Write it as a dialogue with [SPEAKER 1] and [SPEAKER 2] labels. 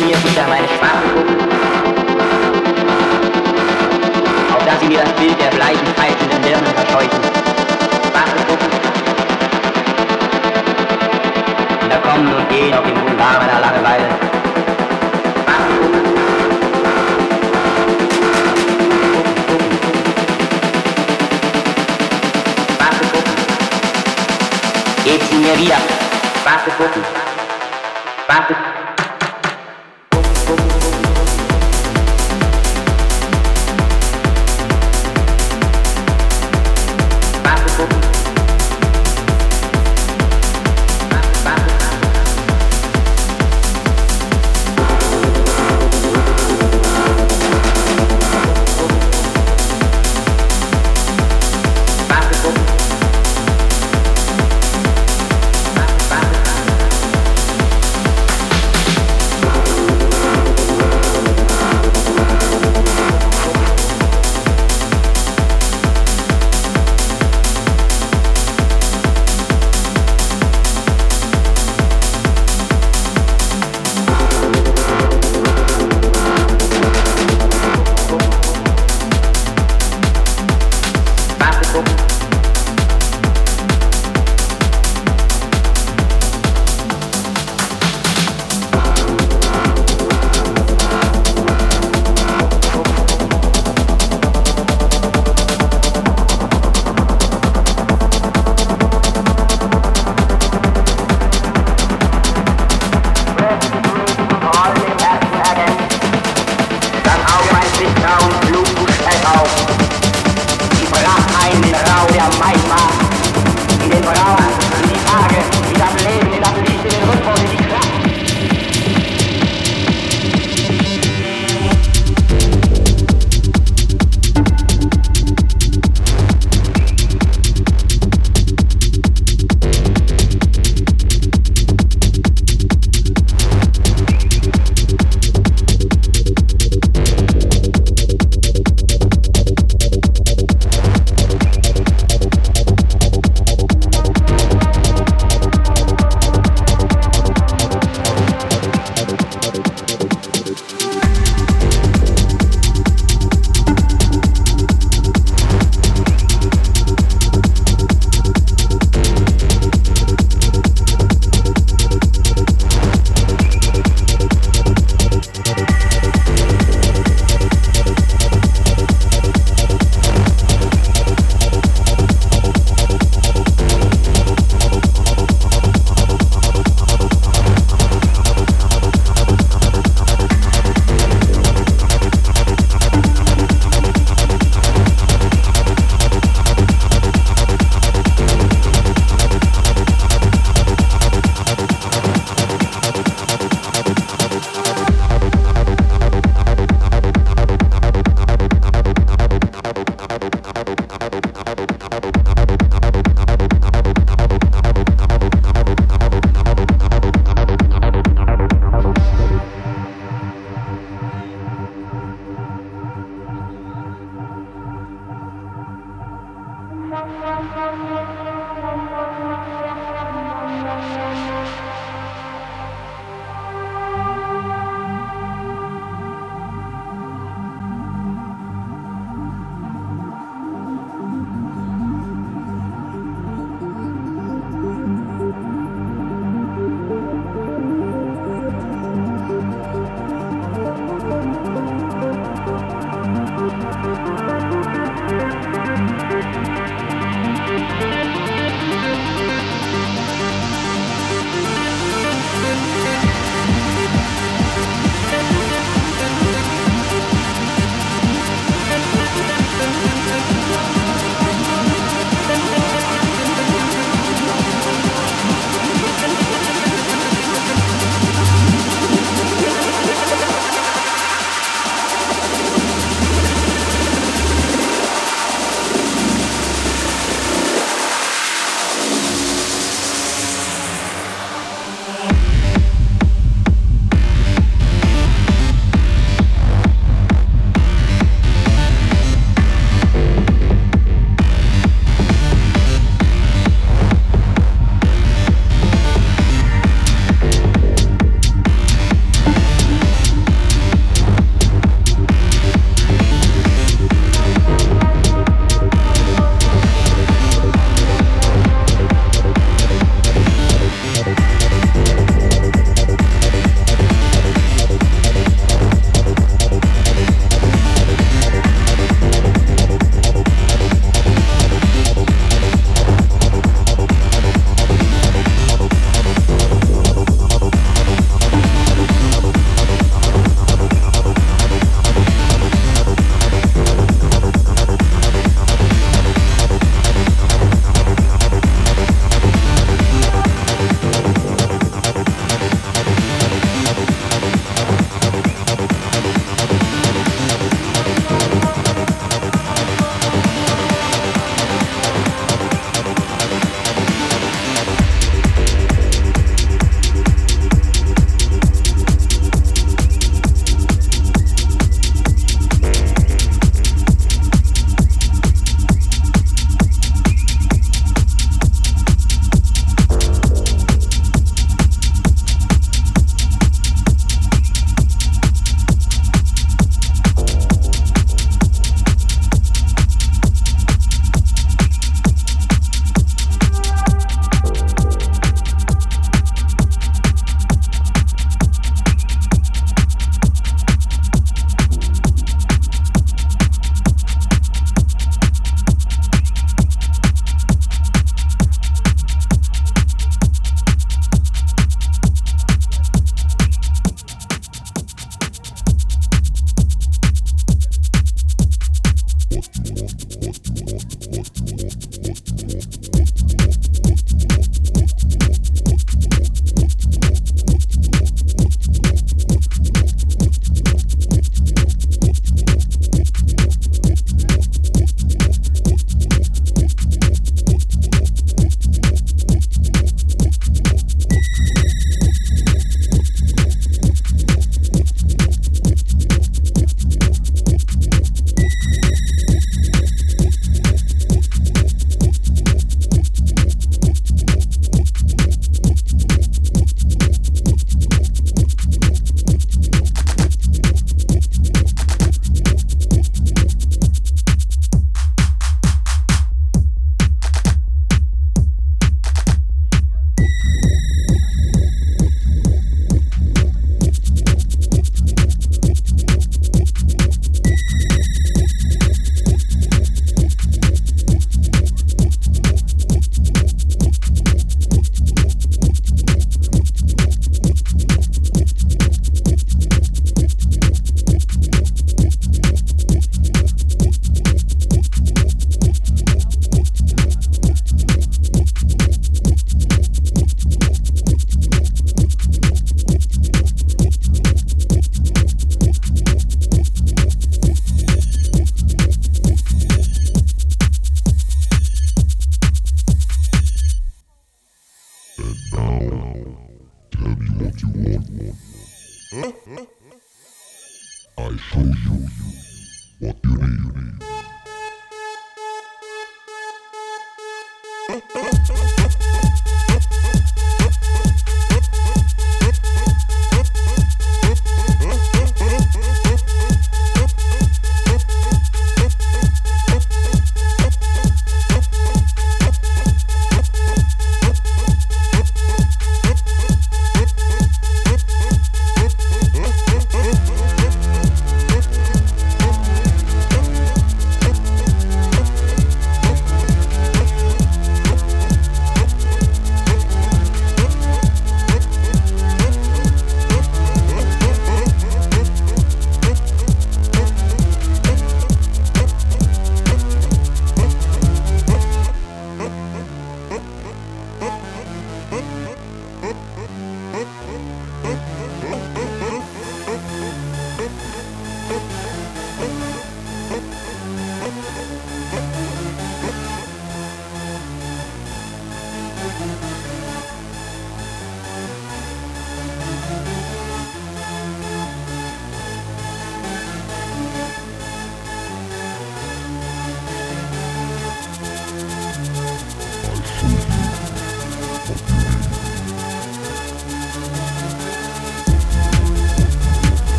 [SPEAKER 1] mir wieder meine Schwachen, auf dass sie mir das Bild der bleichen, pfeifenden Birnen verscheuchen. Schwachen da kommen eh und gehen auf dem Boulevard meiner Langeweile. Gebt sie mir wieder. Warte gucken. Warte gucken.